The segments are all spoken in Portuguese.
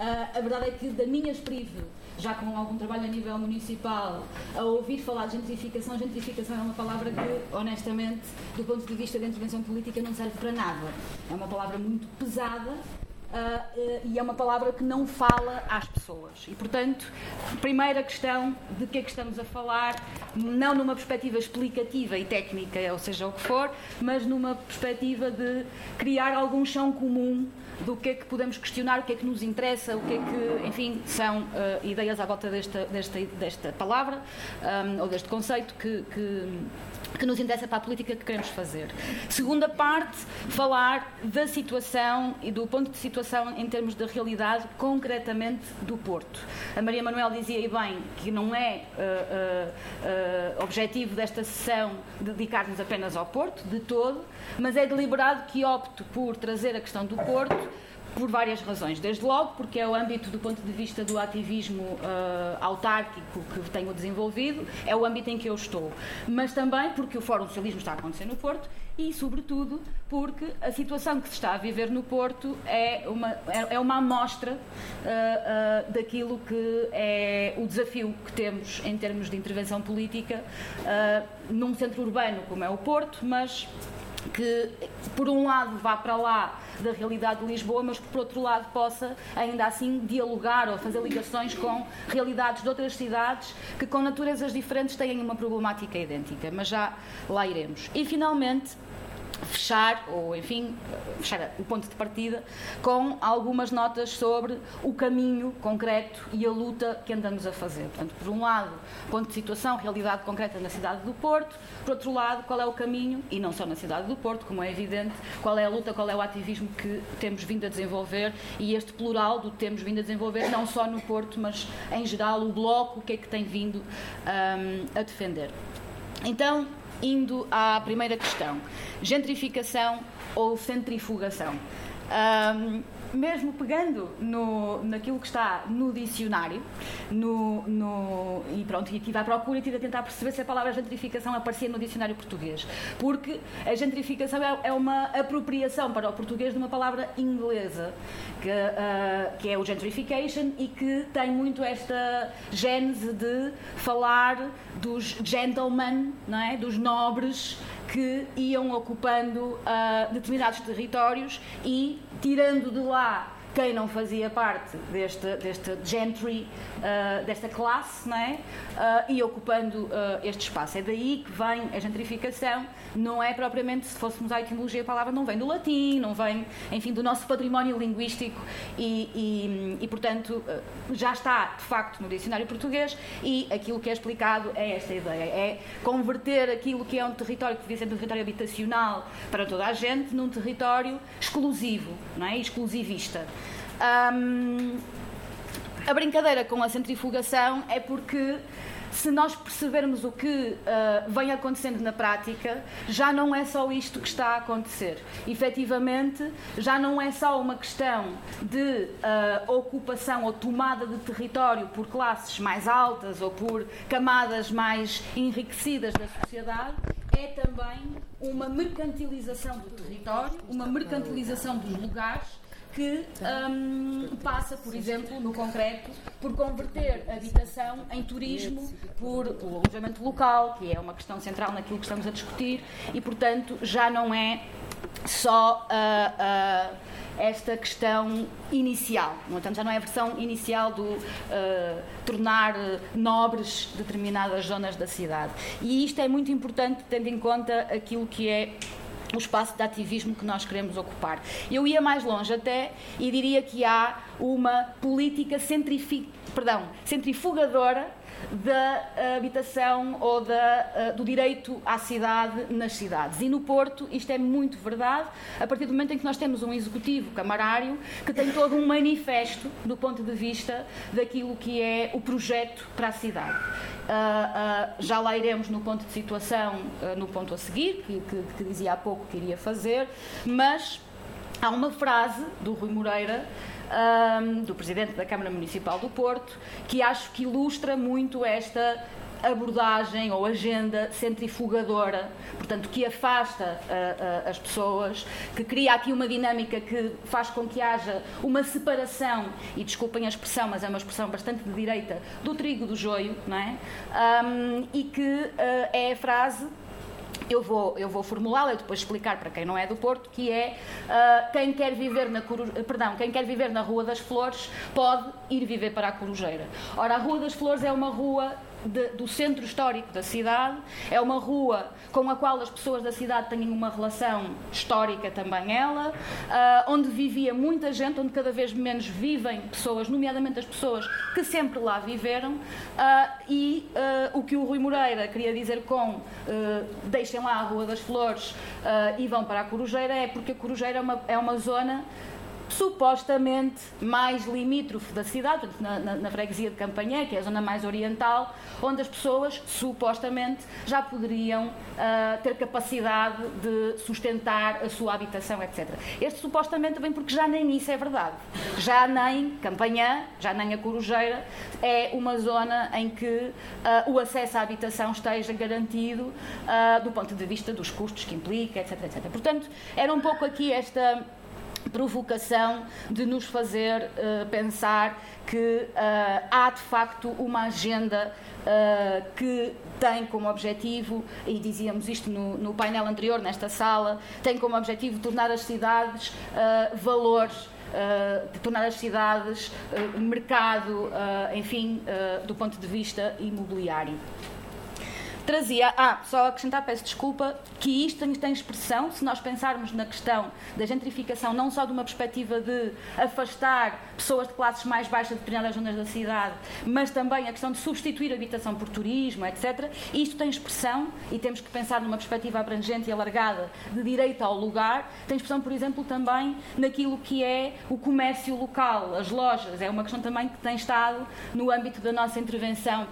Uh, a verdade é que da minha experiência, já com algum trabalho a nível municipal, a ouvir falar de gentrificação, gentrificação é uma palavra que, honestamente, do ponto de vista da intervenção política, não serve para nada. É uma palavra muito pesada Uh, e é uma palavra que não fala às pessoas. E, portanto, primeira questão de que é que estamos a falar, não numa perspectiva explicativa e técnica, ou seja, o que for, mas numa perspectiva de criar algum chão comum do que é que podemos questionar, o que é que nos interessa, o que é que, enfim, são uh, ideias à volta desta, desta, desta palavra um, ou deste conceito que, que que nos interessa para a política que queremos fazer. Segunda parte, falar da situação e do ponto de situação em termos da realidade, concretamente do Porto. A Maria Manuel dizia aí bem que não é uh, uh, objetivo desta sessão dedicar-nos apenas ao Porto, de todo, mas é deliberado que opto por trazer a questão do Porto por várias razões. Desde logo, porque é o âmbito do ponto de vista do ativismo uh, autárquico que tenho desenvolvido, é o âmbito em que eu estou. Mas também porque o Fórum Socialismo está a acontecer no Porto e, sobretudo, porque a situação que se está a viver no Porto é uma, é, é uma amostra uh, uh, daquilo que é o desafio que temos em termos de intervenção política num centro urbano como é o Porto, mas que, por um lado, vá para lá da realidade de Lisboa, mas que, por outro lado, possa ainda assim dialogar ou fazer ligações com realidades de outras cidades que, com naturezas diferentes, têm uma problemática idêntica. Mas já lá iremos. E, finalmente, fechar, ou enfim, fechar o ponto de partida, com algumas notas sobre o caminho concreto e a luta que andamos a fazer. Portanto, por um lado, ponto de situação, realidade concreta na cidade do Porto, por outro lado, qual é o caminho, e não só na cidade do Porto, como é evidente, qual é a luta, qual é o ativismo que temos vindo a desenvolver e este plural do temos vindo a desenvolver, não só no Porto, mas em geral, o Bloco, o que é que tem vindo um, a defender. Então, indo à primeira questão: gentrificação ou centrifugação? Um, mesmo pegando no, naquilo que está no dicionário, no, no, e pronto, e estive à procura e estive a tentar perceber se a palavra gentrificação aparecia no dicionário português. Porque a gentrificação é, é uma apropriação para o português de uma palavra inglesa, que, uh, que é o gentrification, e que tem muito esta gênese de falar dos gentlemen, não é? dos nobres que iam ocupando uh, determinados territórios e tirando de lá quem não fazia parte deste, deste gentry, uh, desta classe, não é? Uh, e ocupando uh, este espaço. É daí que vem a gentrificação, não é propriamente, se fôssemos à etimologia, a palavra não vem do latim, não vem, enfim, do nosso património linguístico e, e, e portanto, já está, de facto, no dicionário português e aquilo que é explicado é esta ideia, é converter aquilo que é um território que devia ser um território habitacional para toda a gente num território exclusivo, não é? Exclusivista. Um, a brincadeira com a centrifugação é porque se nós percebermos o que uh, vem acontecendo na prática, já não é só isto que está a acontecer. Efetivamente, já não é só uma questão de uh, ocupação ou tomada de território por classes mais altas ou por camadas mais enriquecidas da sociedade, é também uma mercantilização do território, uma mercantilização dos lugares que um, passa, por exemplo, no concreto, por converter habitação em turismo, por o alojamento local, que é uma questão central naquilo que estamos a discutir, e, portanto, já não é só uh, uh, esta questão inicial. Portanto, já não é a versão inicial do uh, tornar nobres determinadas zonas da cidade. E isto é muito importante, tendo em conta aquilo que é o espaço de ativismo que nós queremos ocupar. Eu ia mais longe até e diria que há uma política perdão, centrifugadora da habitação ou da, uh, do direito à cidade nas cidades. E no Porto isto é muito verdade, a partir do momento em que nós temos um executivo camarário que tem todo um manifesto do ponto de vista daquilo que é o projeto para a cidade. Uh, uh, já lá iremos no ponto de situação, no ponto a seguir, que, que, que dizia há pouco que iria fazer, mas há uma frase do Rui Moreira um, do Presidente da Câmara Municipal do Porto, que acho que ilustra muito esta abordagem ou agenda centrifugadora, portanto, que afasta uh, uh, as pessoas, que cria aqui uma dinâmica que faz com que haja uma separação, e desculpem a expressão, mas é uma expressão bastante de direita, do trigo do joio, não é? Um, e que uh, é a frase eu vou, eu vou formulá-la e depois explicar para quem não é do Porto, que é uh, quem quer viver na perdão, quem quer viver na Rua das Flores pode ir viver para a Corujeira. Ora, a Rua das Flores é uma rua de, do centro histórico da cidade. É uma rua com a qual as pessoas da cidade têm uma relação histórica também ela, uh, onde vivia muita gente, onde cada vez menos vivem pessoas, nomeadamente as pessoas que sempre lá viveram. Uh, e uh, o que o Rui Moreira queria dizer com deixem lá a Rua das Flores e vão para a Corujeira é porque a Corujeira é uma, é uma zona supostamente mais limítrofe da cidade, na, na, na, freguesia de Campanhé, que é a zona mais oriental, onde as pessoas supostamente já poderiam uh, ter capacidade de sustentar a sua habitação, etc. Este supostamente vem porque já nem isso é verdade. Já nem Campanhã, já nem a Corujeira é uma zona em que uh, o acesso à habitação esteja garantido uh, do ponto de vista dos custos que implica, etc, etc. Portanto, era um pouco aqui esta provocação de nos fazer uh, pensar que uh, há de facto uma agenda uh, que tem como objetivo, e dizíamos isto no, no, painel anterior, nesta sala, tem como objetivo tornar as cidades valores. De tornar as cidades mercado, enfim, do ponto de vista imobiliário trazia. Ah, só acrescentar, peço desculpa, que isto tem expressão, se nós pensarmos na questão da gentrificação, não só de uma perspectiva de afastar pessoas de classes mais baixas de determinadas zonas da cidade, mas também a questão de substituir a habitação por turismo, etc. Isto tem expressão, e temos que pensar numa perspectiva abrangente e alargada de direito ao lugar, tem expressão, por exemplo, também naquilo que é o comércio local, as lojas. É uma questão também que tem estado no âmbito da nossa intervenção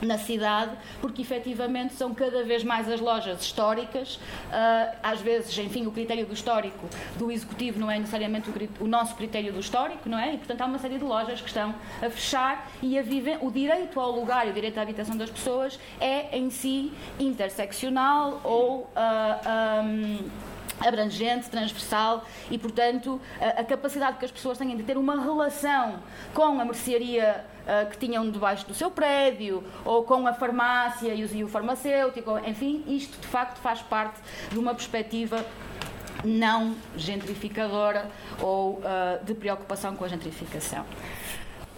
na cidade, porque efetivamente são cada vez mais as lojas históricas. Uh, às vezes, enfim, o critério do histórico do executivo não é necessariamente o, o, nosso critério do histórico, não é? E, portanto, há uma série de lojas que estão a fechar e a viver. O direito ao lugar e o direito à habitação das pessoas é em si interseccional ou. Uh, ah, um, abrangente, transversal e, portanto, a, a, capacidade que as pessoas têm de ter uma relação com a mercearia uh, que tinham debaixo do seu prédio, ou com a farmácia e o, e o farmacêutico, enfim, isto de facto faz parte de uma perspectiva não gentrificadora ou uh, de preocupação com a gentrificação.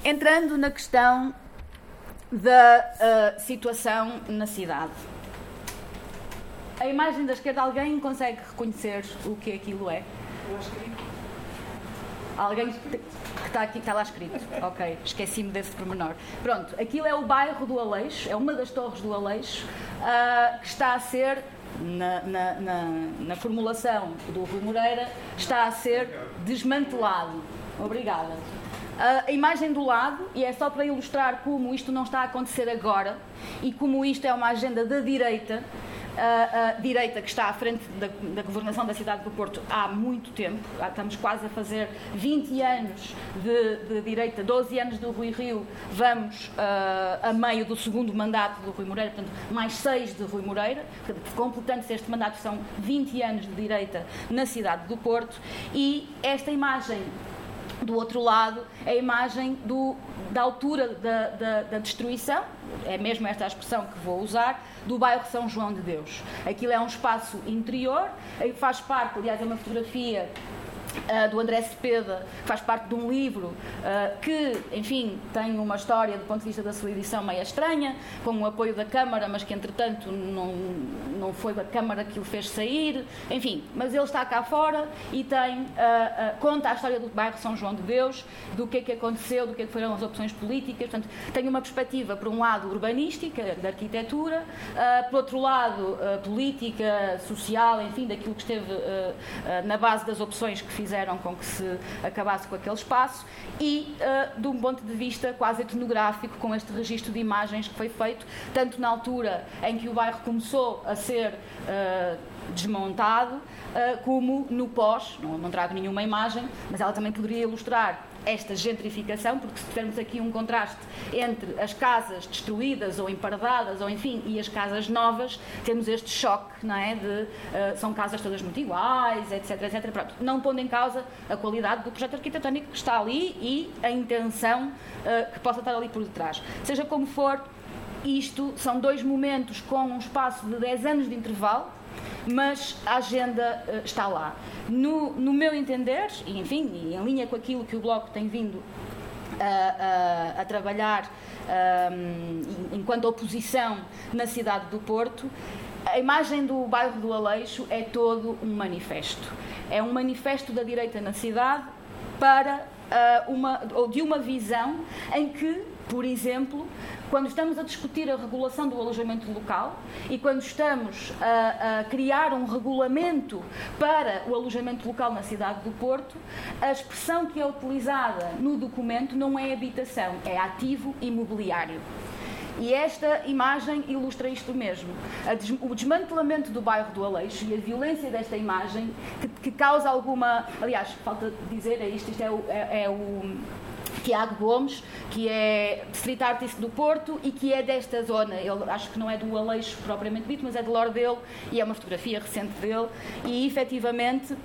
Entrando na questão da uh, situação na cidade. A imagem da esquerda, alguém consegue reconhecer o que aquilo é? Alguém que está aqui, está lá escrito. Ok, esqueci-me desse pormenor. Pronto, aquilo é o bairro do Aleixo, é uma das torres do Aleixo, uh, que está a ser, na, na, na, na, formulação do Rui Moreira, está a ser desmantelado. Obrigada. Uh, a imagem do lado, e é só para ilustrar como isto não está a acontecer agora e como isto é uma agenda da direita a, a direita que está à frente da, da, governação da cidade do Porto há muito tempo, estamos quase a fazer 20 anos de, de direita, 12 anos do Rui Rio, vamos uh, a meio do segundo mandato do Rui Moreira, portanto, mais 6 de Rui Moreira, completando-se este mandato, são 20 anos de direita na cidade do Porto, e esta imagem do outro lado, a imagem do, da altura da, da, da destruição, é mesmo esta a expressão que vou usar, do bairro São João de Deus. Aquilo é um espaço interior, faz parte, aliás, é uma fotografia Uh, do André Cepeda, que faz parte de um livro uh, que, enfim, tem uma história do ponto de vista da sua edição meio estranha, com o apoio da Câmara, mas que entretanto não, não foi a Câmara que o fez sair, enfim, mas ele está cá fora e tem, uh, conta a história do bairro São João de Deus, do que é que aconteceu, do que, é que foram as opções políticas, portanto, tem uma perspectiva, por um lado, urbanística, da arquitetura, por outro lado, política, social, enfim, daquilo que esteve na base das opções que fizeram com que se acabasse com aquele espaço e uh, de um ponto de vista quase etnográfico com este registro de imagens que foi feito tanto na altura em que o bairro começou a ser uh, desmontado, uh, como no pós, não, trago nenhuma imagem, mas ela também poderia ilustrar esta gentrificação, porque se tivermos aqui um contraste entre as casas destruídas ou emparedadas, ou enfim, e as casas novas, temos este choque, não é? De, uh, são casas todas muito iguais, etc, etc. Pronto, não pondo em causa a qualidade do projeto arquitetónico que está ali e a intenção uh, que possa estar ali por detrás. Seja como for, isto são dois momentos com um espaço de 10 anos de intervalo, mas a agenda uh, está lá. No, no, meu entender, e enfim, e em linha com aquilo que o Bloco tem vindo a, a, a trabalhar um, enquanto oposição na cidade do Porto, a imagem do bairro do Aleixo é todo um manifesto. É um manifesto da direita na cidade para uh, uma, ou de uma visão em que, por exemplo, quando estamos a discutir a regulação do alojamento local e quando estamos a, a, criar um regulamento para o alojamento local na cidade do Porto, a expressão que é utilizada no documento não é habitação, é ativo imobiliário. E esta imagem ilustra isto mesmo. o desmantelamento do bairro do Aleixo e a violência desta imagem, que, que causa alguma. Aliás, falta dizer, é isto, isto é o, é, é o Tiago Gomes, que é street artist do Porto e que é desta zona. Ele acho que não é do Aleixo propriamente dito, mas é de Lordelo e é uma fotografia recente dele. E efetivamente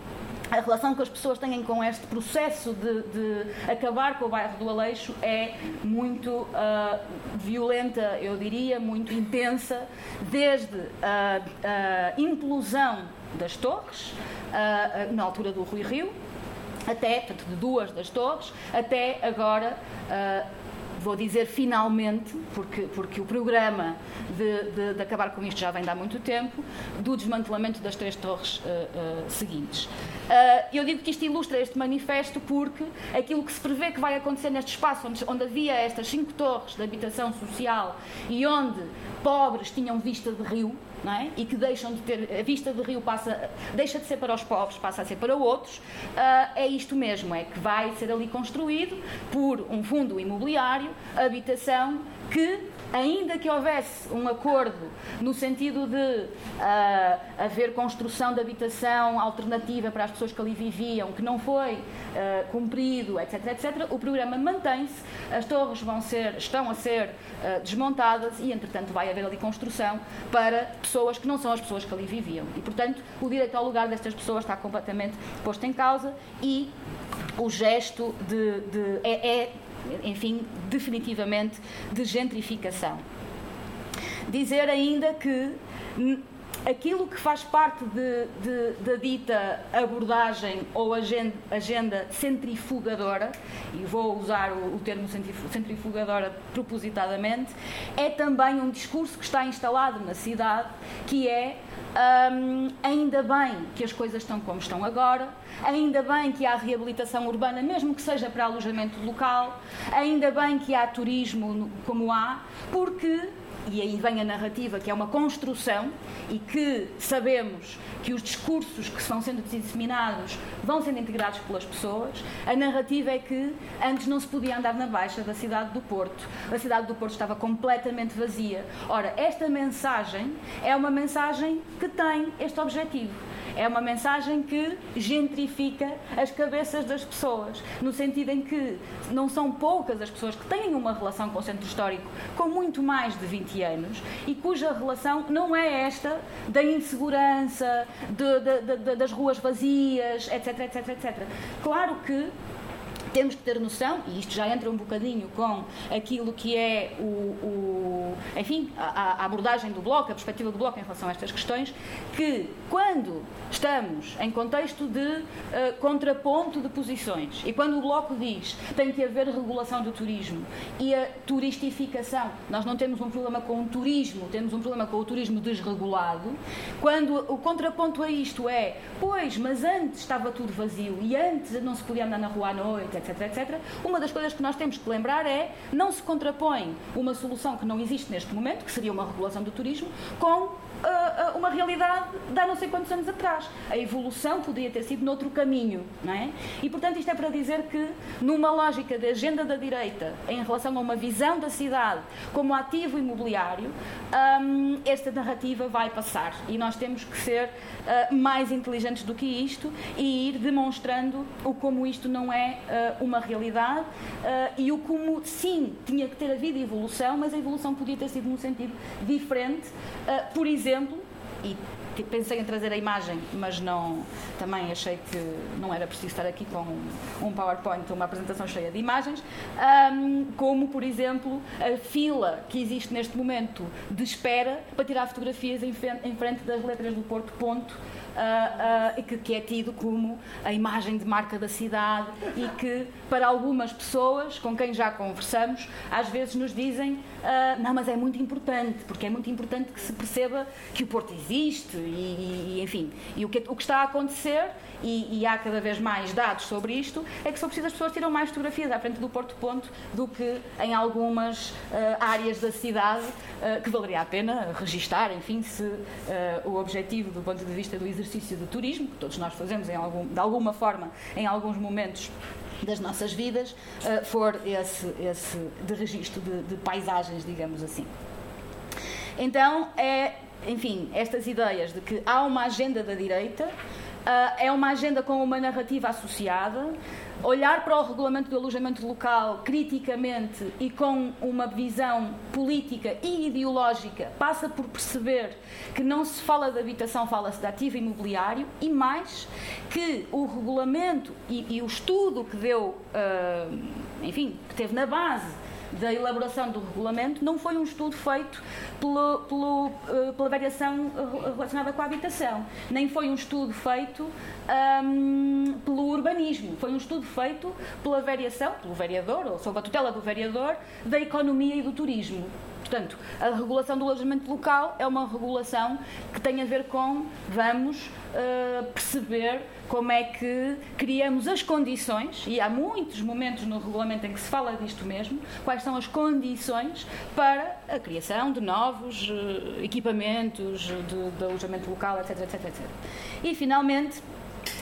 a relação que as pessoas têm com este processo de, de acabar com o bairro do Aleixo é muito uh, violenta, eu diria, muito intensa, desde a, a implosão das torres, uh, na altura do Rui Rio, até, portanto, de duas das torres, até agora. Uh, vou dizer finalmente, porque, porque o programa de, de, de, acabar com isto já vem de há muito tempo, do desmantelamento das três torres uh, uh, seguintes. Uh, eu digo que isto ilustra este manifesto porque aquilo que se prevê que vai acontecer neste espaço, onde, onde havia estas cinco torres de habitação social e onde pobres tinham vista de rio, é? e que deixam de ter, a vista do rio passa, deixa de ser para os pobres, passa a ser para outros, uh, é isto mesmo, é que vai ser ali construído por um fundo imobiliário, habitação, que ainda que houvesse um acordo no sentido de uh, haver construção de habitação alternativa para as pessoas que ali viviam, que não foi uh, cumprido, etc, etc, o programa mantém-se, as torres vão ser, estão a ser uh, desmontadas e, entretanto, vai haver ali construção para pessoas que não são as pessoas que ali viviam. E, portanto, o direito ao lugar destas pessoas está completamente posto em causa e o gesto de, de é, é enfim, definitivamente de gentrificação. Dizer ainda que aquilo que faz parte da dita abordagem ou agenda, agenda, centrifugadora, e vou usar o, o termo centrifugadora propositadamente, é também um discurso que está instalado na cidade, que é um, ainda bem que as coisas estão como estão agora, ainda bem que há reabilitação urbana, mesmo que seja para alojamento local, ainda bem que há turismo como há, porque e aí vem a narrativa, que é uma construção e que sabemos que os discursos que estão sendo disseminados vão sendo integrados pelas pessoas. A narrativa é que antes não se podia andar na baixa da cidade do Porto. A cidade do Porto estava completamente vazia. Ora, esta mensagem é uma mensagem que tem este objetivo é uma mensagem que gentrifica as cabeças das pessoas, no sentido em que não são poucas as pessoas que têm uma relação com o centro histórico com muito mais de 20 anos e cuja relação não é esta da insegurança, de, de, de, das ruas vazias, etc, etc, etc. Claro que temos que ter noção, e isto já entra um bocadinho com aquilo que é o, o enfim, a, a, abordagem do Bloco, a perspectiva do Bloco em relação a estas questões, que quando estamos em contexto de uh, contraponto de posições e quando o Bloco diz tem que haver regulação do turismo e a turistificação, nós não temos um problema com o turismo, temos um problema com o turismo desregulado, quando o contraponto a isto é, pois, mas antes estava tudo vazio e antes não se podia andar na rua à noite, etc, etc, uma das coisas que nós temos que lembrar é não se contrapõe uma solução que não existe neste momento, que seria uma regulação do turismo, com uh, uma, realidade de há não sei quantos anos atrás. A evolução podia ter sido noutro caminho, não é? E, portanto, isto é para dizer que, numa lógica de agenda da direita, em relação a uma visão da cidade como ativo imobiliário, um, esta narrativa vai passar. E nós temos que ser uh, mais inteligentes do que isto e ir demonstrando o como isto não é uh, uma realidade uh, e o como, sim, tinha que ter havido evolução, mas a evolução podia ter sido num sentido diferente. por exemplo, e pensei em trazer a imagem, mas não, também achei que não era preciso estar aqui com um PowerPoint, uma apresentação cheia de imagens, um, como, por exemplo, a fila que existe neste momento de espera para tirar fotografias em frente das letras do Porto Ponto, uh, uh, que, que, é tido como a imagem de marca da cidade e que, para algumas pessoas com quem já conversamos, às vezes nos dizem: uh, não, mas é muito importante, porque é muito importante que se perceba que o Porto existe e, e enfim. E o que, o que está a acontecer e, e, há cada vez mais dados sobre isto, é que só preciso as pessoas tiram mais fotografias à frente do Porto Ponto do que em algumas uh, áreas da cidade uh, que valeria a pena registar, enfim, se uh, o objetivo do ponto de vista do exercício do turismo, que todos nós fazemos em algum, de alguma forma em alguns momentos das nossas vidas, for esse, esse de registro de, de paisagens, digamos assim. Então, é, enfim, estas ideias de que há uma agenda da direita Uh, é uma agenda com uma narrativa associada. Olhar para o regulamento do alojamento local criticamente e com uma visão política e ideológica passa por perceber que não se fala de habitação, fala-se de ativo imobiliário e mais que o regulamento e, e o estudo que deu, uh, enfim, que teve na base da elaboração do regulamento não foi um estudo feito pelo, pelo, uh, pela variação relacionada com a habitação, nem foi um estudo feito um, pelo urbanismo, foi um estudo feito pela variação, pelo vereador, ou sob a tutela do vereador, da economia e do turismo. Portanto, a regulação do alojamento local é uma regulação que tem a ver com vamos uh, perceber como é que criamos as condições, e há muitos momentos no regulamento em que se fala disto mesmo, quais são as condições para a criação de novos uh, equipamentos de, de alojamento local, etc, etc, etc. E, finalmente,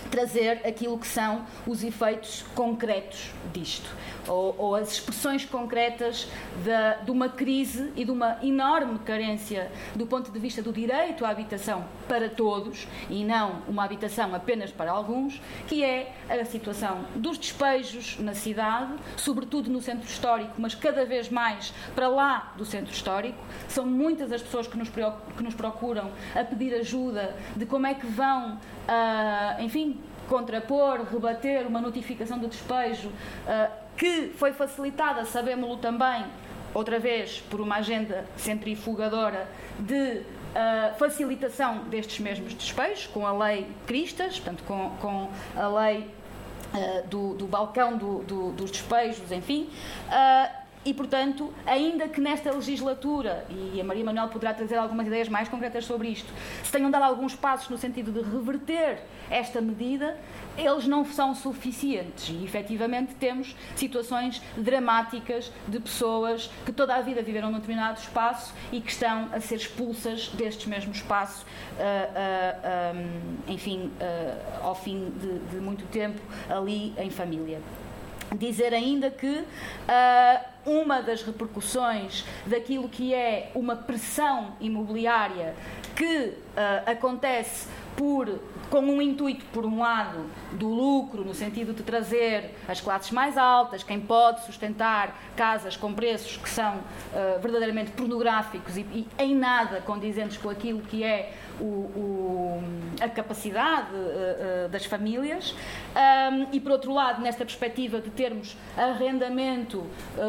trazer aquilo que são os efeitos concretos disto, ou, ou as expressões concretas de, de, uma crise e de uma enorme carência do ponto de vista do direito à habitação para todos e não uma habitação apenas para alguns, que é a situação dos despejos na cidade, sobretudo no centro histórico, mas cada vez mais para lá do centro histórico. São muitas as pessoas que nos, que nos procuram a pedir ajuda de como é que vão, uh, enfim, contrapor, rebater uma notificação de despejo uh, que foi facilitada, sabemos-lo também, outra vez, por uma agenda centrifugadora de uh, facilitação destes mesmos despejos, com a lei Cristas, portanto, com, com a lei uh, do, do, balcão do, do, dos despejos, enfim. E, portanto, ainda que nesta legislatura, e a Maria Manuel poderá trazer algumas ideias mais concretas sobre isto, se tenham dado alguns passos no sentido de reverter esta medida, eles não são suficientes. E, efetivamente, temos situações dramáticas de pessoas que toda a vida viveram num determinado espaço e que estão a ser expulsas deste mesmo espaço, uh, uh, um, enfim, uh, ao fim de, de muito tempo, ali em família. Dizer ainda que uh, uma das repercussões daquilo que é uma pressão imobiliária que uh, acontece por com um intuito, por um lado, do lucro, no sentido de trazer as classes mais altas, quem pode sustentar casas com preços que são uh, verdadeiramente pornográficos e, e, em nada condizentes com aquilo que é o, o, a capacidade uh, uh, das famílias. Um, e, por outro lado, nesta perspectiva de termos arrendamento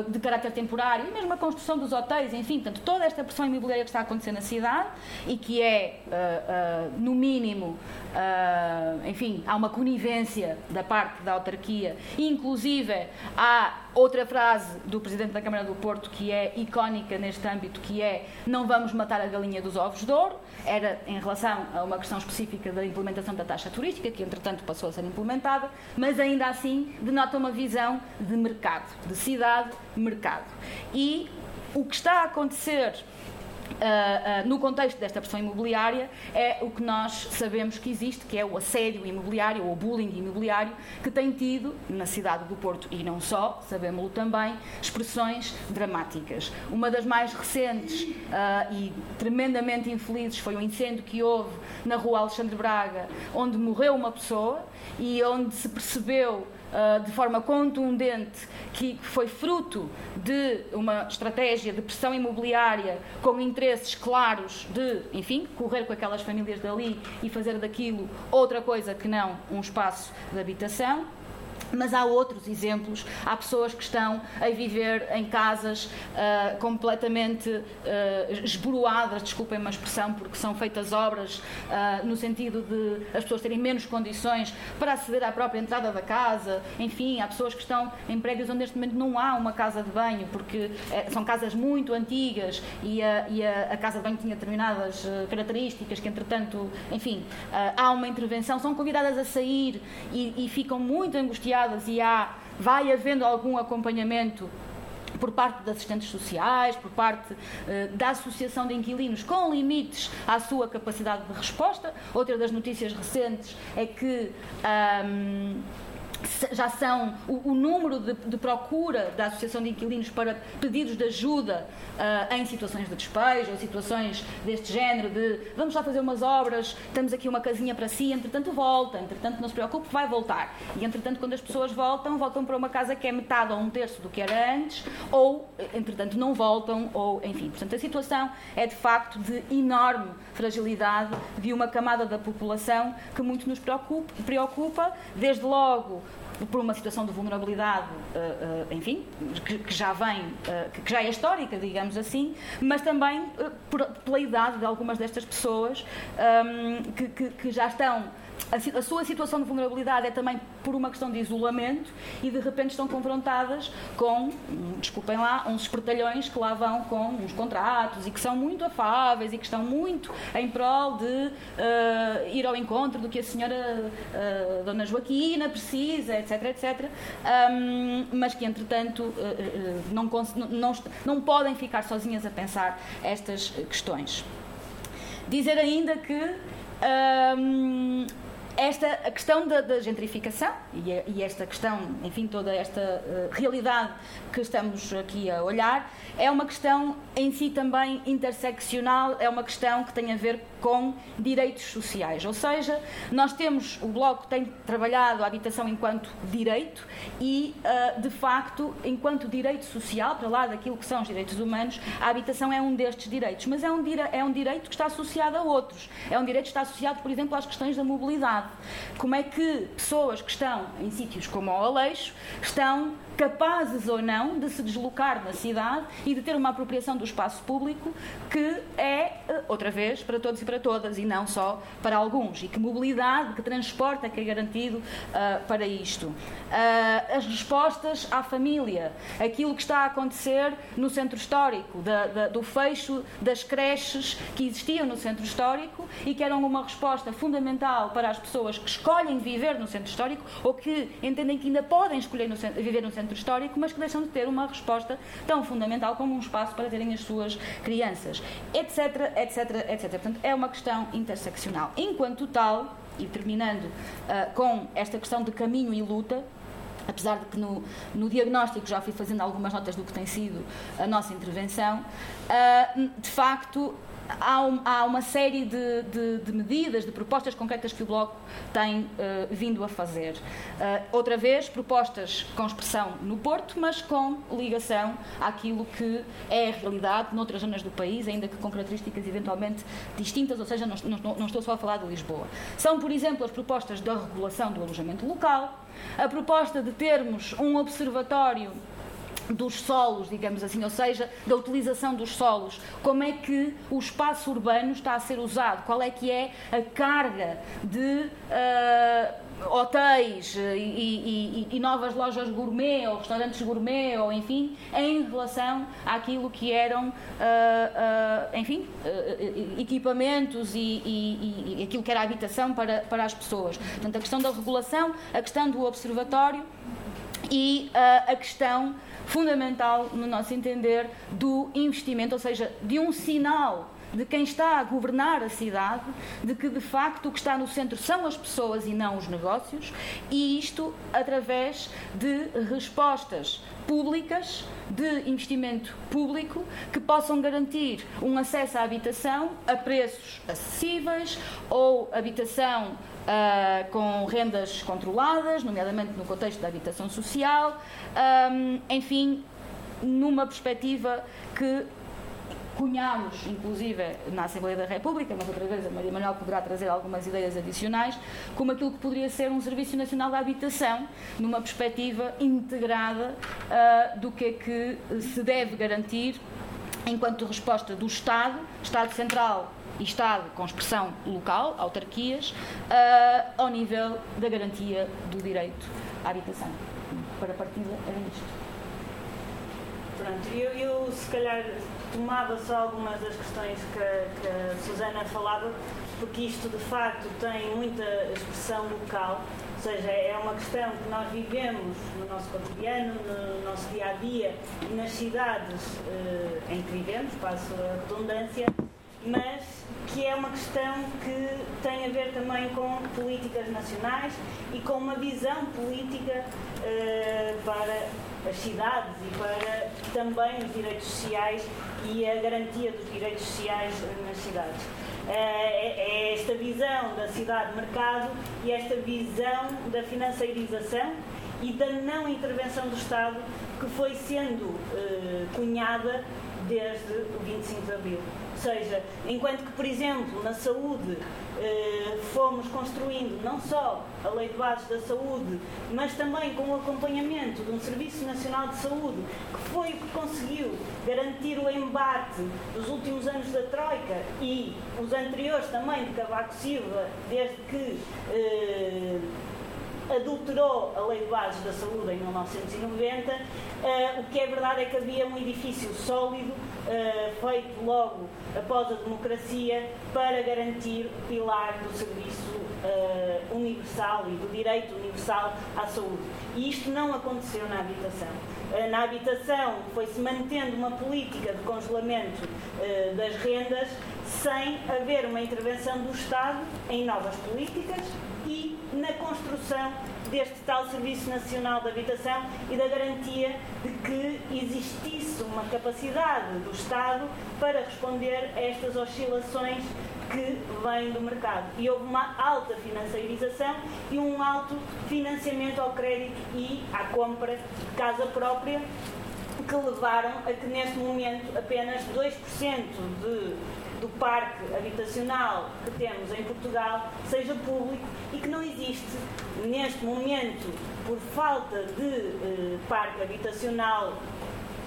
de caráter temporário e mesmo a construção dos hotéis, enfim, portanto, toda esta pressão imobiliária que está a acontecer na cidade e que é, no mínimo, enfim, há uma conivência da parte da autarquia, inclusive há outra frase do Presidente da Câmara do Porto que é icónica neste âmbito, que é não vamos matar a galinha dos ovos de ouro, era em relação a uma questão específica da implementação da taxa turística, que entretanto passou a ser implementada, mas ainda assim denota uma visão de mercado, de cidade-mercado. E o que está a acontecer Uh, uh, no contexto desta pressão imobiliária, é o que nós sabemos que existe, que é o assédio imobiliário ou o bullying imobiliário, que tem tido na cidade do Porto e não só, sabemos-lo também, expressões dramáticas. Uma das mais recentes uh, e tremendamente infelizes foi o incêndio que houve na rua Alexandre Braga, onde morreu uma pessoa e onde se percebeu uh, de forma contundente que foi fruto de uma estratégia de pressão imobiliária com interesses claros de, enfim, correr com aquelas famílias dali e fazer daquilo outra coisa que não um espaço de habitação. Mas há outros exemplos. Há pessoas que estão a viver em casas uh, completamente uh, esboroadas, desculpem uma expressão, porque são feitas obras uh, no sentido de as pessoas terem menos condições para aceder à própria entrada da casa. Enfim, há pessoas que estão em prédios onde neste momento não há uma casa de banho, porque são casas muito antigas e a, e a, a casa de banho tinha determinadas características que, entretanto, enfim, há uma intervenção, são convidadas a sair e, e ficam muito angustiadas e há, vai havendo algum acompanhamento por parte de assistentes sociais, por parte uh, da Associação de Inquilinos, com limites à sua capacidade de resposta. Outra das notícias recentes é que. Um, já são o, o número de, de, procura da Associação de Inquilinos para pedidos de ajuda uh, em situações de despejo, ou situações deste género, de vamos lá fazer umas obras, temos aqui uma casinha para si, entretanto volta, entretanto não se preocupe, vai voltar. E entretanto, quando as pessoas voltam, voltam para uma casa que é metade ou um terço do que era antes, ou entretanto não voltam, ou enfim. Portanto, a situação é de facto de enorme fragilidade de uma camada da população que muito nos preocupa, preocupa desde logo por uma situação de vulnerabilidade, uh, uh, enfim, que, já vem, uh, que, já é histórica, digamos assim, mas também pela idade de algumas destas pessoas ehm, que, já estão a, sua situação de vulnerabilidade é também por uma questão de isolamento e de repente estão confrontadas com, desculpem lá, uns espertalhões que lá vão com uns contratos e que são muito afáveis e que estão muito em prol de uh, ir ao encontro do que a senhora uh, Dona Joaquina precisa, etc, etc, um, mas que entretanto uh, não, não, não podem ficar sozinhas a pensar estas questões. Dizer ainda que um, esta a questão da, da gentrificação e, e, esta questão, enfim, toda esta uh, realidade que estamos aqui a olhar, é uma questão em si também interseccional, é uma questão que tem a ver com direitos sociais. Ou seja, nós temos, o Bloco tem trabalhado a habitação enquanto direito e, uh, de facto, enquanto direito social, para lá daquilo que são os direitos humanos, a habitação é um destes direitos. Mas é um, é um direito que está associado a outros. É um direito que está associado, por exemplo, às questões da mobilidade. Como é que pessoas que estão em sítios como o Aleixo estão capazes ou não de se deslocar na cidade e de ter uma apropriação do espaço público que é, eh, outra vez, para todos e para todas e não só para alguns. E que mobilidade, que transporte é que é garantido uh, para isto. Uh, as respostas à família, aquilo que está a acontecer no centro histórico, da, da, do fecho das creches que existiam no centro histórico e que eram uma resposta fundamental para as pessoas que escolhem viver no centro histórico ou que entendem que ainda podem escolher no, viver no centro centro histórico, mas que deixam de ter uma resposta tão fundamental como um espaço para terem as suas crianças, etc, etc, etc. Portanto, é uma questão interseccional. Enquanto tal, e terminando uh, com esta questão de caminho e luta, apesar de que no, no, diagnóstico já fui fazendo algumas notas do que tem sido a nossa intervenção, uh, de facto há, um, há uma série de, de, de, medidas, de propostas concretas que o Bloco tem uh, vindo a fazer. Uh, outra vez, propostas com expressão no Porto, mas com ligação àquilo que é a realidade noutras zonas do país, ainda que com características eventualmente distintas, ou seja, não, não, não estou só a falar de Lisboa. São, por exemplo, as propostas da regulação do alojamento local, a proposta de termos um observatório dos solos, digamos assim, ou seja, da utilização dos solos. Como é que o espaço urbano está a ser usado? Qual é que é a carga de uh, hotéis e, e, e, novas lojas gourmet ou restaurantes gourmet ou enfim, em relação àquilo que eram, uh, uh, enfim, equipamentos e, e aquilo que era habitação para, para as pessoas. Portanto, a questão da regulação, a questão do observatório e uh, a questão fundamental, no nosso entender, do investimento, ou seja, de um sinal de quem está a governar a cidade, de que de facto o que está no centro são as pessoas e não os negócios, e isto através de respostas públicas, de investimento público, que possam garantir um acesso à habitação a preços acessíveis ou habitação uh, com rendas controladas, nomeadamente no contexto da habitação social, um, enfim, numa perspectiva que cunhámos, inclusive, na Assembleia da República, mas outra vez a Maria Manuel poderá trazer algumas ideias adicionais, como aquilo que poderia ser um Serviço Nacional da Habitação, numa perspectiva integrada uh, do que é que se deve garantir enquanto resposta do Estado, Estado Central e Estado com expressão local, autarquias, uh, ao nível da garantia do direito à habitação. Para a partida, era isto. Pronto, eu, eu se calhar tomava só algumas das questões que, que a Susana falava, porque isto de facto tem muita expressão local, ou seja, é uma questão que nós vivemos no nosso cotidiano, no nosso dia a dia nas cidades eh, em que vivemos, passo a redundância, mas uma questão que tem a ver também com políticas nacionais e com uma visão política eh, para as cidades e para também os direitos sociais e a garantia dos direitos sociais nas cidades. Eh, é, esta visão da cidade-mercado e esta visão da financeirização e da não intervenção do Estado que foi sendo uh, cunhada desde o 25 de Abril. Ou seja, enquanto que, por exemplo, na saúde eh, fomos construindo não só a lei de bases da saúde, mas também com o acompanhamento de um Serviço Nacional de Saúde, que foi o que conseguiu garantir o embate dos últimos anos da Troika e os anteriores também de Cavaco Silva, desde que eh, adulterou a Lei de Bases da Saúde em 1990. Uh, eh, o que é verdade é que havia um edifício sólido, feito logo após a democracia, para garantir o pilar do serviço uh, universal e do direito universal à saúde. E isto não aconteceu na habitação. Na habitação foi-se mantendo uma política de congelamento das rendas sem haver uma intervenção do Estado em novas políticas e na construção deste tal Serviço Nacional de Habitação e da garantia de que existisse uma capacidade do Estado para responder a estas oscilações que vêm do mercado. E houve uma alta financiarização e um alto financiamento ao crédito e à compra de casa própria que levaram a que neste momento apenas 2% de do parque habitacional que temos em Portugal seja público e que não existe neste momento, por falta de eh, parque habitacional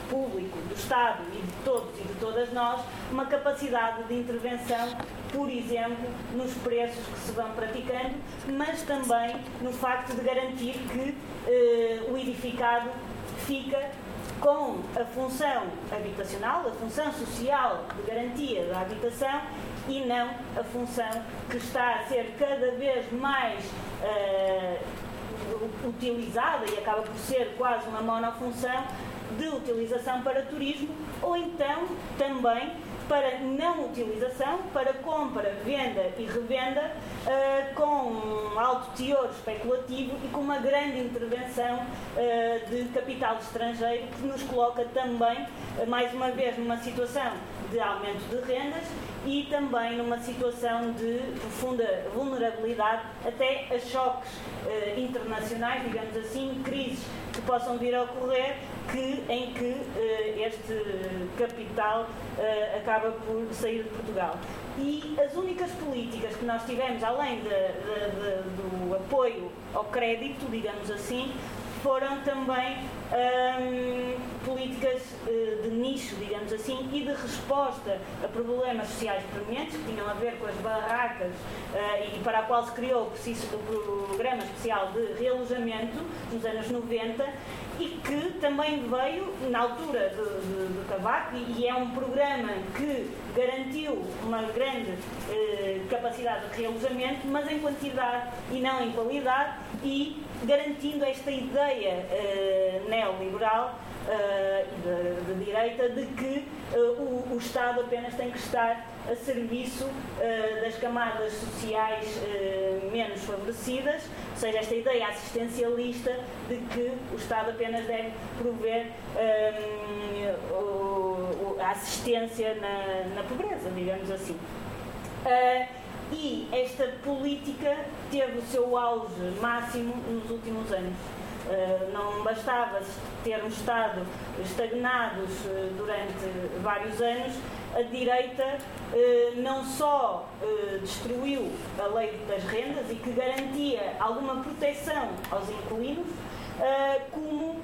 público do Estado e de todos e de todas nós, uma capacidade de intervenção, por exemplo, nos preços que se vão praticando, mas também no facto de garantir que eh, o edificado fica com a função habitacional, a função social de garantia da habitação e não a função que está a ser cada vez mais uh, utilizada e acaba por ser quase uma monofunção de utilização para turismo ou então também para não utilização, para compra, venda e revenda, uh, com um alto teor especulativo e com uma grande intervenção uh, de capital estrangeiro, que nos coloca também, uh, mais uma vez, numa situação de aumento de rendas e também numa situação de profunda vulnerabilidade até a choques internacionais, digamos assim, crises que possam vir a ocorrer que, em que uh, este capital uh, acaba por sair de Portugal. E as únicas políticas que nós tivemos, além de, de, de, do apoio ao crédito, digamos assim, foram também hum, políticas uh, de nicho, digamos assim, e de resposta a problemas sociais premente que tinham a ver com as barracas uh, e para a qual se criou o programa especial de realojamento nos anos 90 e que também veio na altura do, Cavaco e é um programa que garantiu uma grande eh, capacidade de realojamento, mas em quantidade e não em qualidade e garantindo esta ideia uh, neoliberal uh, de, direita de que uh, o, o, Estado apenas tem que estar a serviço das camadas sociais menos favorecidas, ou seja, esta ideia assistencialista de que o Estado apenas deve prover um, a assistência na, na, pobreza, digamos assim. E esta política teve o seu auge máximo nos últimos anos. Eh, não bastava ter um Estado estagnados eh, durante vários anos, a direita eh, não só destruiu a lei das rendas e que garantia alguma proteção aos inquilinos, como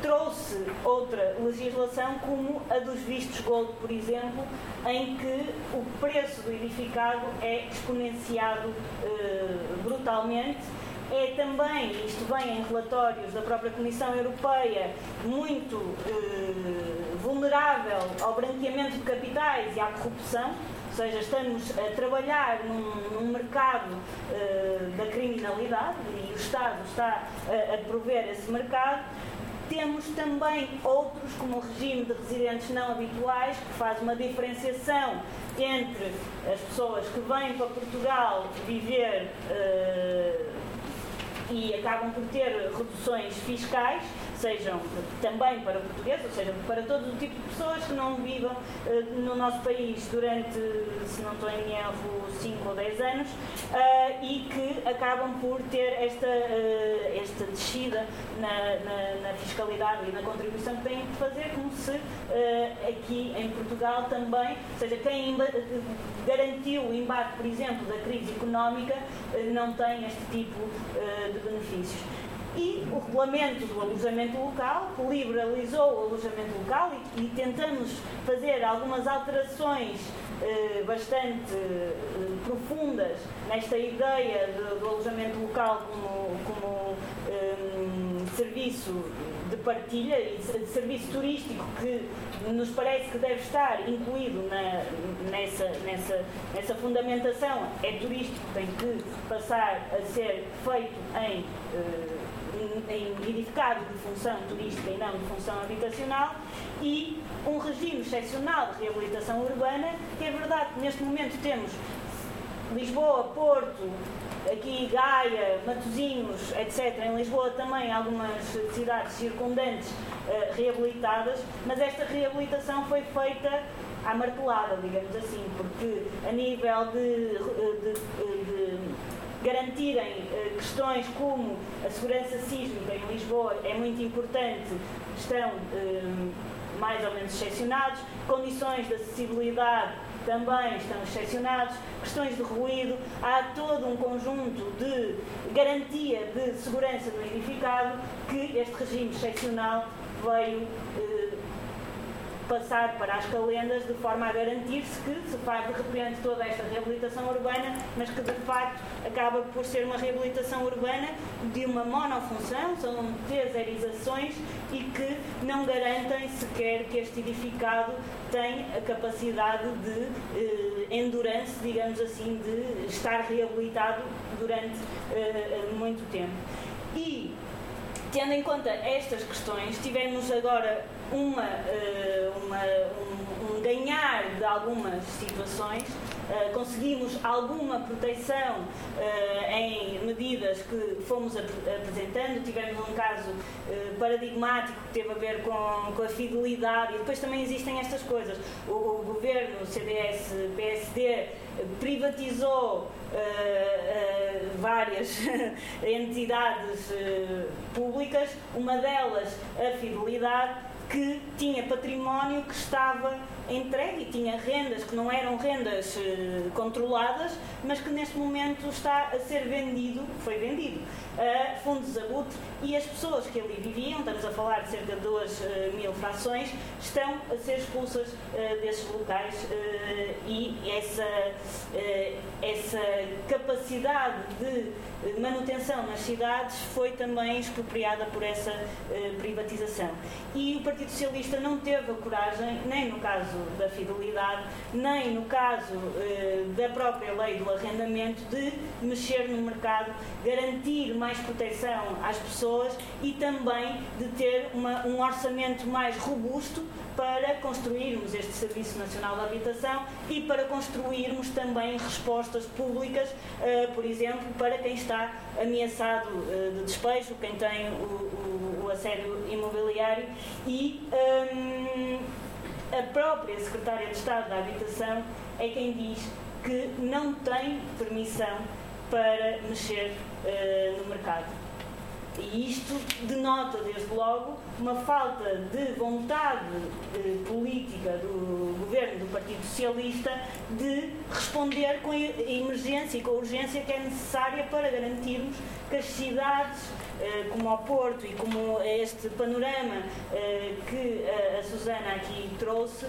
trouxe outra legislação, como a dos vistos gold, por exemplo, em que o preço do edificado é exponenciado brutalmente. É também, isto vem em relatórios da própria Comissão Europeia, muito eh, vulnerável ao branqueamento de capitais e à corrupção, seja, estamos a trabalhar num, num mercado eh, da criminalidade e o Estado está a, a prover esse mercado. Temos também outros, como o regime de residentes não habituais, que faz uma diferenciação entre as pessoas que vêm para Portugal viver uh, e acabam por ter reduções fiscais sejam também para portugueses, ou seja, para todo o tipo de pessoas que não vivam uh, no nosso país durante, se não estou em erro, 5 ou 10 anos uh, e que acabam por ter esta, uh, esta descida na, na, na, fiscalidade e na contribuição que têm de fazer, como se aqui em Portugal também, ou seja, quem garantiu o embate, por exemplo, da crise económica não tem este tipo de benefícios e o regulamento do alojamento local liberalizou o alojamento local e, e tentamos fazer algumas alterações eh, bastante eh, profundas nesta ideia de, do alojamento local como, como eh, serviço de partilha e de serviço turístico que nos parece que deve estar incluído na, nessa, nessa, nessa fundamentação. É turístico, tem que passar a ser feito em eh, em edificado de função turística e não de função habitacional, e um regime excepcional de reabilitação urbana, que é verdade que neste momento temos Lisboa, Porto, aqui Gaia, Matosinhos, etc. Em Lisboa também algumas cidades circundantes uh, reabilitadas, mas esta reabilitação foi feita à martelada, digamos assim, porque a nível de, de, de, de garantirem uh, questões como a segurança sísmica em Lisboa é muito importante, estão uh, mais ou menos excepcionados, condições de acessibilidade também estão excepcionados, questões de ruído, há todo um conjunto de garantia de segurança no edificado que este regime excepcional veio uh, passar para as calendas de forma a garantir-se que se faz de repente toda esta reabilitação urbana, mas que de facto acaba por ser uma reabilitação urbana de uma monofunção, são deserizações e que não garantem sequer que este edificado tem a capacidade de eh, endurance, digamos assim, de estar reabilitado durante eh, muito tempo. E tendo em conta estas questões, tivemos agora uma, eh, uma, um, um, ganhar de algumas situações, uh, conseguimos alguma proteção uh, em medidas que fomos ap apresentando. Tivemos um caso paradigmático que teve a ver com, com a fidelidade e depois também existem estas coisas. O, o governo CDS-PSD privatizou várias entidades públicas, uma delas a fidelidade que tinha património que estava entregue e tinha rendas que não eram rendas uh, controladas, mas que neste momento está a ser vendido, foi vendido, a fundos abutre e as pessoas que ali viviam, estamos a falar de cerca de 2 uh, eh, mil frações, estão a ser expulsas uh, desses locais e essa, essa capacidade de manutenção nas cidades foi também expropriada por essa privatização. E o Partido Socialista não teve a coragem, nem no caso da fidelidade, nem no caso eh, da própria lei do arrendamento, de mexer no mercado, garantir mais proteção às pessoas e também de ter uma, um orçamento mais robusto para construirmos este Serviço Nacional de Habitação e para construirmos também respostas públicas, uh, por exemplo, para quem está ameaçado uh, de despejo, quem tem o, o, o assédio imobiliário e um, a própria Secretária de Estado da Habitação é quem diz que não tem permissão para mexer uh, no mercado. E isto denota, desde logo, uma falta de vontade eh, política do governo do Partido Socialista de responder com a emergência e com a urgência que é necessária para garantirmos que as cidades eh, como ao Porto e como este panorama eh, que a Susana aqui trouxe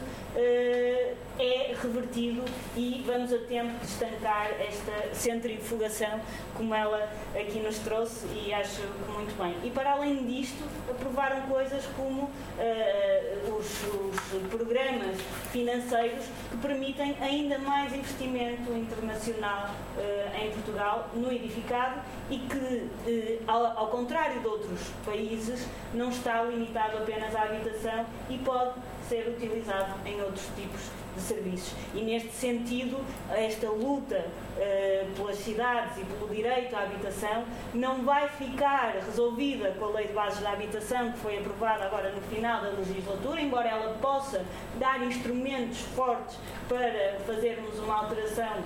é revertido e vamos a tempo de estancar esta centrifugação como ela aqui nos trouxe e acho que muito bem. E para além disto, aprovaram coisas como uh, os, os, programas financeiros que permitem ainda mais investimento internacional uh, em Portugal no edificado e que, uh, ao, ao contrário de outros países, não está limitado apenas à habitação e pode ser utilizado em outros tipos de serviços. E neste sentido, esta luta uh, pelas cidades e pelo direito à habitação não vai ficar resolvida com a Lei de Bases da Habitação, que foi aprovada agora no final da legislatura, embora ela possa dar instrumentos fortes para fazermos uma alteração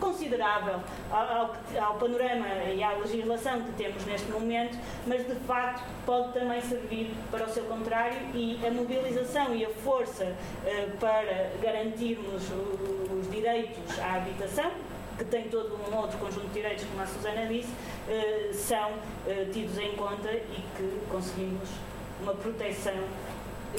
considerável ao, ao, panorama e à legislação que temos neste momento, mas de facto pode também servir para o seu contrário e a mobilização e a força eh, para garantirmos os direitos à habitação, que tem todo um outro conjunto de direitos, como a Susana disse, eh, são eh, tidos em conta e que conseguimos uma proteção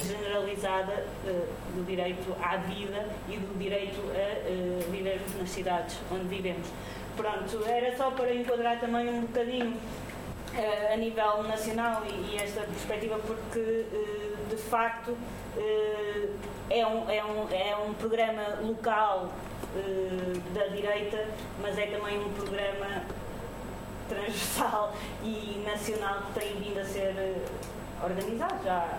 generalizada uh, do direito à vida e do direito a uh, vivermos nas cidades onde vivemos. Pronto, era só para enquadrar também um bocadinho uh, a nível nacional e, esta perspectiva, porque de facto é, um, é, um, é um programa local da direita, mas é também um programa transversal e nacional que tem vindo a ser organizado já